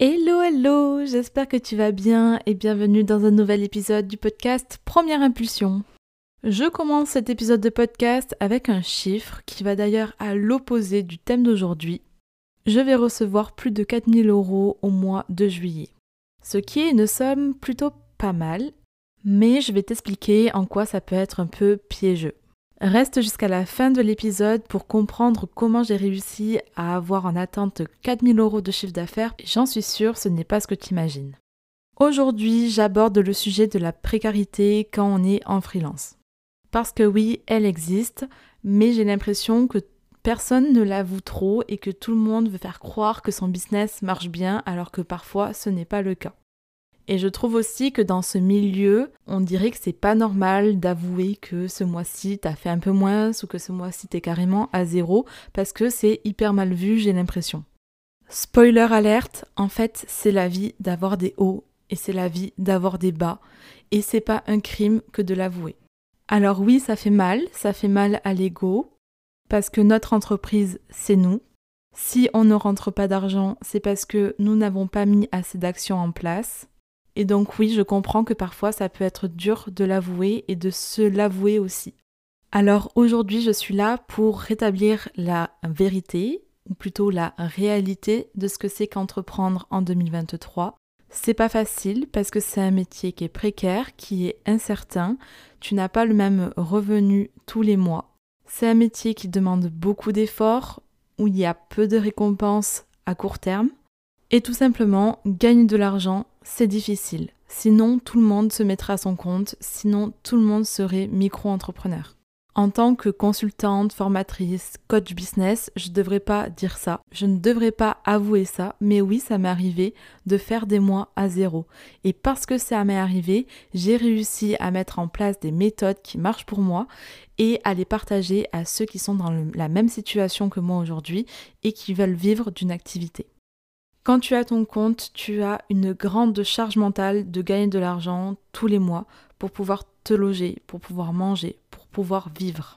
Hello, hello, j'espère que tu vas bien et bienvenue dans un nouvel épisode du podcast Première Impulsion. Je commence cet épisode de podcast avec un chiffre qui va d'ailleurs à l'opposé du thème d'aujourd'hui. Je vais recevoir plus de 4000 euros au mois de juillet. Ce qui est une somme plutôt pas mal, mais je vais t'expliquer en quoi ça peut être un peu piégeux. Reste jusqu'à la fin de l'épisode pour comprendre comment j'ai réussi à avoir en attente 4000 euros de chiffre d'affaires. J'en suis sûre, ce n'est pas ce que tu imagines. Aujourd'hui, j'aborde le sujet de la précarité quand on est en freelance. Parce que oui, elle existe, mais j'ai l'impression que personne ne l'avoue trop et que tout le monde veut faire croire que son business marche bien alors que parfois ce n'est pas le cas. Et je trouve aussi que dans ce milieu, on dirait que c'est pas normal d'avouer que ce mois-ci t'as fait un peu moins ou que ce mois-ci t'es carrément à zéro parce que c'est hyper mal vu, j'ai l'impression. Spoiler alerte, en fait, c'est la vie d'avoir des hauts et c'est la vie d'avoir des bas et c'est pas un crime que de l'avouer. Alors oui, ça fait mal, ça fait mal à l'ego parce que notre entreprise, c'est nous. Si on ne rentre pas d'argent, c'est parce que nous n'avons pas mis assez d'actions en place. Et donc oui, je comprends que parfois ça peut être dur de l'avouer et de se l'avouer aussi. Alors aujourd'hui, je suis là pour rétablir la vérité, ou plutôt la réalité de ce que c'est qu'entreprendre en 2023. C'est pas facile parce que c'est un métier qui est précaire, qui est incertain, tu n'as pas le même revenu tous les mois. C'est un métier qui demande beaucoup d'efforts, où il y a peu de récompenses à court terme. Et tout simplement, gagner de l'argent, c'est difficile. Sinon, tout le monde se mettrait à son compte, sinon tout le monde serait micro-entrepreneur. En tant que consultante, formatrice, coach business, je ne devrais pas dire ça, je ne devrais pas avouer ça, mais oui, ça m'est arrivé de faire des mois à zéro. Et parce que ça m'est arrivé, j'ai réussi à mettre en place des méthodes qui marchent pour moi et à les partager à ceux qui sont dans la même situation que moi aujourd'hui et qui veulent vivre d'une activité. Quand tu as ton compte, tu as une grande charge mentale de gagner de l'argent tous les mois pour pouvoir te loger, pour pouvoir manger, pour pouvoir vivre.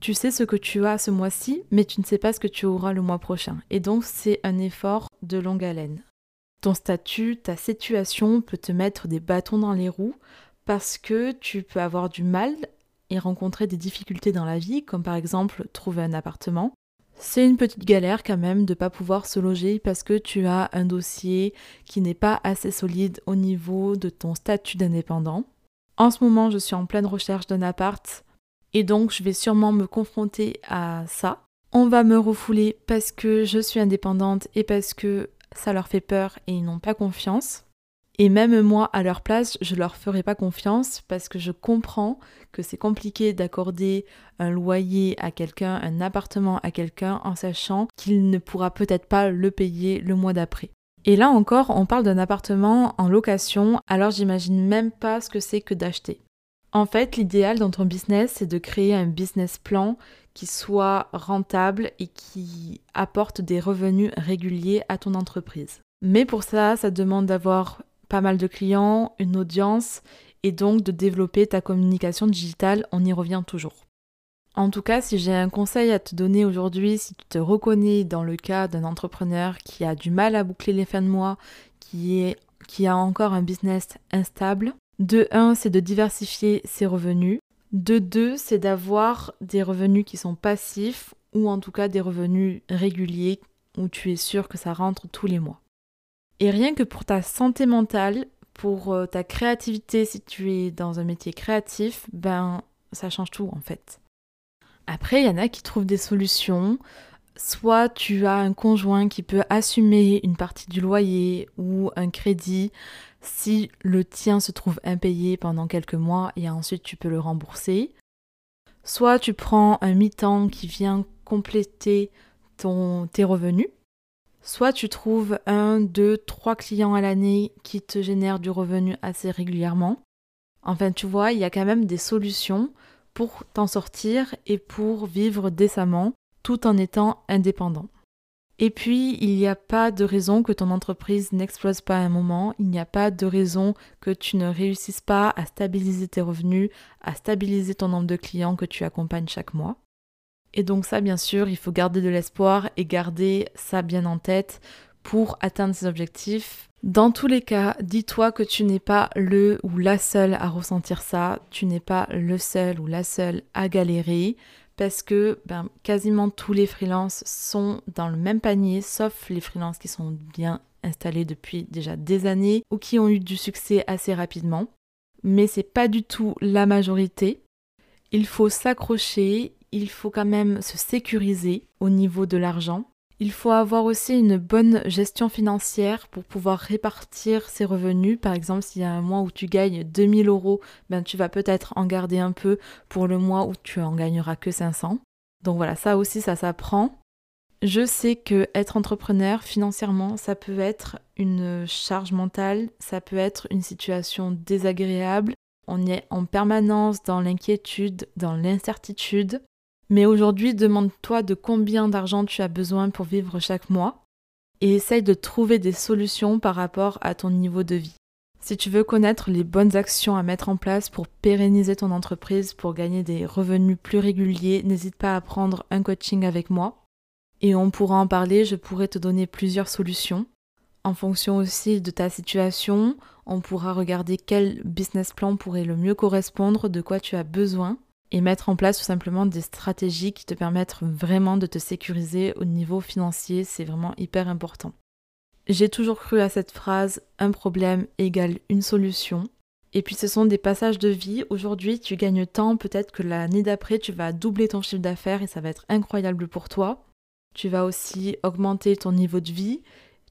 Tu sais ce que tu as ce mois-ci, mais tu ne sais pas ce que tu auras le mois prochain. Et donc c'est un effort de longue haleine. Ton statut, ta situation peut te mettre des bâtons dans les roues parce que tu peux avoir du mal et rencontrer des difficultés dans la vie, comme par exemple trouver un appartement, c'est une petite galère quand même de ne pas pouvoir se loger parce que tu as un dossier qui n'est pas assez solide au niveau de ton statut d'indépendant. En ce moment, je suis en pleine recherche d'un appart et donc je vais sûrement me confronter à ça. On va me refouler parce que je suis indépendante et parce que ça leur fait peur et ils n'ont pas confiance. Et même moi, à leur place, je leur ferai pas confiance parce que je comprends que c'est compliqué d'accorder un loyer à quelqu'un, un appartement à quelqu'un en sachant qu'il ne pourra peut-être pas le payer le mois d'après. Et là encore, on parle d'un appartement en location, alors j'imagine même pas ce que c'est que d'acheter. En fait, l'idéal dans ton business, c'est de créer un business plan qui soit rentable et qui apporte des revenus réguliers à ton entreprise. Mais pour ça, ça demande d'avoir pas mal de clients, une audience et donc de développer ta communication digitale, on y revient toujours. En tout cas, si j'ai un conseil à te donner aujourd'hui, si tu te reconnais dans le cas d'un entrepreneur qui a du mal à boucler les fins de mois, qui, est, qui a encore un business instable, de 1, c'est de diversifier ses revenus. De 2, c'est d'avoir des revenus qui sont passifs ou en tout cas des revenus réguliers où tu es sûr que ça rentre tous les mois. Et rien que pour ta santé mentale, pour euh, ta créativité, si tu es dans un métier créatif, ben ça change tout en fait. Après, il y en a qui trouvent des solutions. Soit tu as un conjoint qui peut assumer une partie du loyer ou un crédit si le tien se trouve impayé pendant quelques mois et ensuite tu peux le rembourser. Soit tu prends un mi-temps qui vient compléter ton, tes revenus Soit tu trouves un, deux, trois clients à l'année qui te génèrent du revenu assez régulièrement. Enfin, tu vois, il y a quand même des solutions pour t'en sortir et pour vivre décemment tout en étant indépendant. Et puis, il n'y a pas de raison que ton entreprise n'explose pas à un moment, il n'y a pas de raison que tu ne réussisses pas à stabiliser tes revenus, à stabiliser ton nombre de clients que tu accompagnes chaque mois. Et donc ça, bien sûr, il faut garder de l'espoir et garder ça bien en tête pour atteindre ces objectifs. Dans tous les cas, dis-toi que tu n'es pas le ou la seule à ressentir ça, tu n'es pas le seul ou la seule à galérer parce que ben, quasiment tous les freelances sont dans le même panier, sauf les freelances qui sont bien installés depuis déjà des années ou qui ont eu du succès assez rapidement. Mais c'est pas du tout la majorité. Il faut s'accrocher, il faut quand même se sécuriser au niveau de l'argent. Il faut avoir aussi une bonne gestion financière pour pouvoir répartir ses revenus. Par exemple, s'il y a un mois où tu gagnes 2000 euros, ben tu vas peut-être en garder un peu pour le mois où tu en gagneras que 500. Donc voilà, ça aussi, ça s'apprend. Je sais que être entrepreneur financièrement, ça peut être une charge mentale, ça peut être une situation désagréable. On est en permanence dans l'inquiétude, dans l'incertitude. Mais aujourd'hui, demande-toi de combien d'argent tu as besoin pour vivre chaque mois et essaye de trouver des solutions par rapport à ton niveau de vie. Si tu veux connaître les bonnes actions à mettre en place pour pérenniser ton entreprise, pour gagner des revenus plus réguliers, n'hésite pas à prendre un coaching avec moi. Et on pourra en parler, je pourrais te donner plusieurs solutions. En fonction aussi de ta situation, on pourra regarder quel business plan pourrait le mieux correspondre, de quoi tu as besoin et mettre en place tout simplement des stratégies qui te permettent vraiment de te sécuriser au niveau financier, c'est vraiment hyper important. J'ai toujours cru à cette phrase un problème égale une solution. Et puis ce sont des passages de vie. Aujourd'hui, tu gagnes tant, peut-être que l'année d'après, tu vas doubler ton chiffre d'affaires et ça va être incroyable pour toi. Tu vas aussi augmenter ton niveau de vie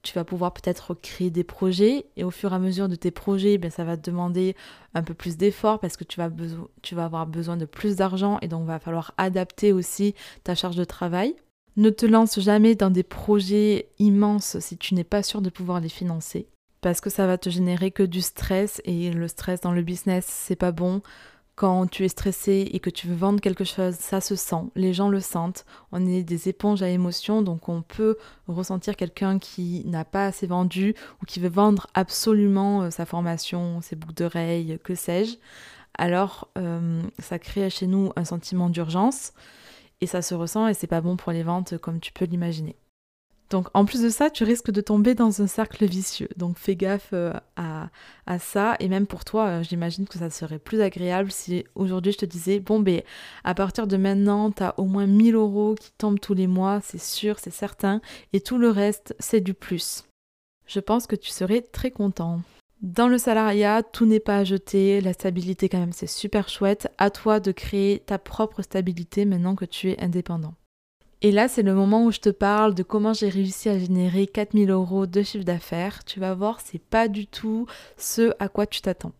tu vas pouvoir peut-être créer des projets et au fur et à mesure de tes projets, ben, ça va te demander un peu plus d'efforts parce que tu vas, tu vas avoir besoin de plus d'argent et donc va falloir adapter aussi ta charge de travail. Ne te lance jamais dans des projets immenses si tu n'es pas sûr de pouvoir les financer parce que ça va te générer que du stress et le stress dans le business, c'est pas bon. Quand tu es stressé et que tu veux vendre quelque chose, ça se sent, les gens le sentent. On est des éponges à émotions, donc on peut ressentir quelqu'un qui n'a pas assez vendu ou qui veut vendre absolument euh, sa formation, ses boucles d'oreilles, que sais-je. Alors euh, ça crée chez nous un sentiment d'urgence et ça se ressent et c'est pas bon pour les ventes comme tu peux l'imaginer. Donc en plus de ça, tu risques de tomber dans un cercle vicieux. Donc fais gaffe euh, à, ça. Et même pour toi, euh, j'imagine que ça serait plus agréable si aujourd'hui je te disais, bon ben à partir de maintenant, tu as au moins 1000 euros qui tombent tous les mois, c'est sûr, c'est certain. Et tout le reste, c'est du plus. Je pense que tu serais très content. Dans le salariat, tout n'est pas à jeter, la stabilité quand même c'est super chouette. À toi de créer ta propre stabilité maintenant que tu es indépendant. Et là, c'est le moment où je te parle de comment j'ai réussi à générer 4000 euros de chiffre d'affaires. Tu vas voir, c'est pas du tout ce à quoi tu t'attends.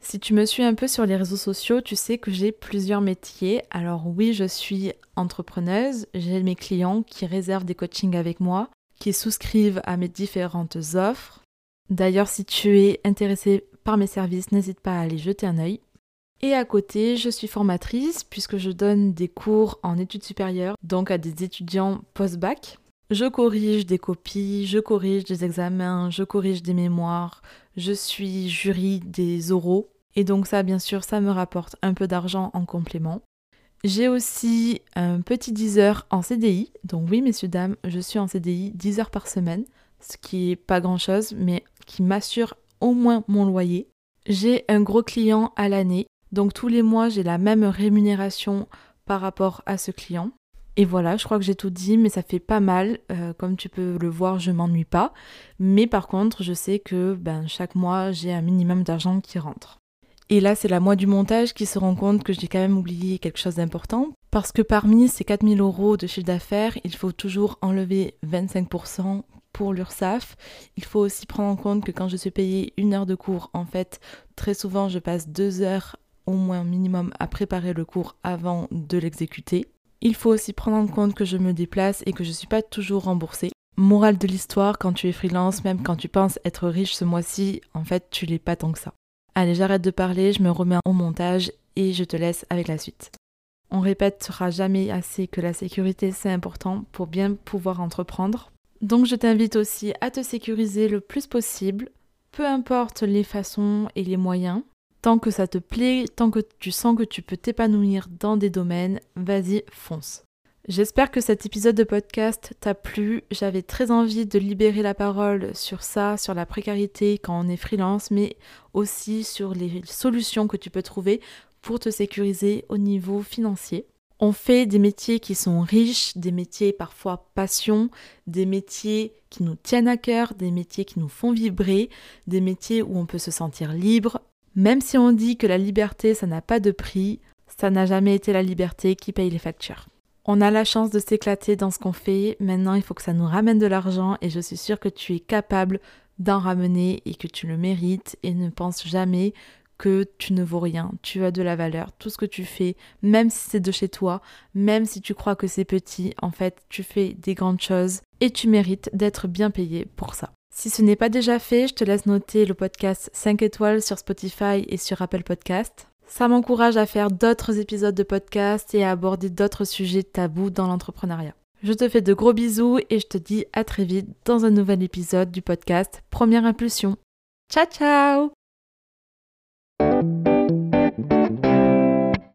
Si tu me suis un peu sur les réseaux sociaux, tu sais que j'ai plusieurs métiers. Alors oui, je suis entrepreneuse, j'ai mes clients qui réservent des coachings avec moi, qui souscrivent à mes différentes offres. D'ailleurs, si tu es intéressé par mes services, n'hésite pas à aller jeter un œil. Et à côté, je suis formatrice puisque je donne des cours en études supérieures, donc à des étudiants post-bac. Je corrige des copies, je corrige des examens, je corrige des mémoires, je suis jury des oraux. Et donc ça, bien sûr, ça me rapporte un peu d'argent en complément. J'ai aussi un petit 10 heures en CDI. Donc oui, messieurs, dames, je suis en CDI 10 heures par semaine, ce qui est pas grand-chose, mais qui m'assure au moins mon loyer. J'ai un gros client à l'année donc tous les mois, j'ai la même rémunération par rapport à ce client. Et voilà, je crois que j'ai tout dit, mais ça fait pas mal. Euh, comme tu peux le voir, je m'ennuie pas. Mais par contre, je sais que ben, chaque mois, j'ai un minimum d'argent qui rentre. Et là, c'est la moi du montage qui se rend compte que j'ai quand même oublié quelque chose d'important. Parce que parmi ces 4000 euros de chiffre d'affaires, il faut toujours enlever 25% pour l'URSSAF. Il faut aussi prendre en compte que quand je suis payée une heure de cours, en fait, très souvent, je passe deux heures au moins minimum à préparer le cours avant de l'exécuter. Il faut aussi prendre en compte que je me déplace et que je ne suis pas toujours remboursée. Morale de l'histoire, quand tu es freelance, même quand tu penses être riche ce mois-ci, en fait, tu l'es pas tant que ça. Allez, j'arrête de parler, je me remets au montage et je te laisse avec la suite. On répétera jamais assez que la sécurité c'est important pour bien pouvoir entreprendre. Donc je t'invite aussi à te sécuriser le plus possible, peu importe les façons et les moyens. Tant que ça te plaît, tant que tu sens que tu peux t'épanouir dans des domaines, vas-y, fonce. J'espère que cet épisode de podcast t'a plu. J'avais très envie de libérer la parole sur ça, sur la précarité quand on est freelance, mais aussi sur les solutions que tu peux trouver pour te sécuriser au niveau financier. On fait des métiers qui sont riches, des métiers parfois passion, des métiers qui nous tiennent à cœur, des métiers qui nous font vibrer, des métiers où on peut se sentir libre. Même si on dit que la liberté, ça n'a pas de prix, ça n'a jamais été la liberté qui paye les factures. On a la chance de s'éclater dans ce qu'on fait, maintenant il faut que ça nous ramène de l'argent et je suis sûre que tu es capable d'en ramener et que tu le mérites et ne pense jamais que tu ne vaux rien, tu as de la valeur, tout ce que tu fais, même si c'est de chez toi, même si tu crois que c'est petit, en fait, tu fais des grandes choses et tu mérites d'être bien payé pour ça. Si ce n'est pas déjà fait, je te laisse noter le podcast 5 étoiles sur Spotify et sur Apple Podcast. Ça m'encourage à faire d'autres épisodes de podcast et à aborder d'autres sujets tabous dans l'entrepreneuriat. Je te fais de gros bisous et je te dis à très vite dans un nouvel épisode du podcast Première Impulsion. Ciao ciao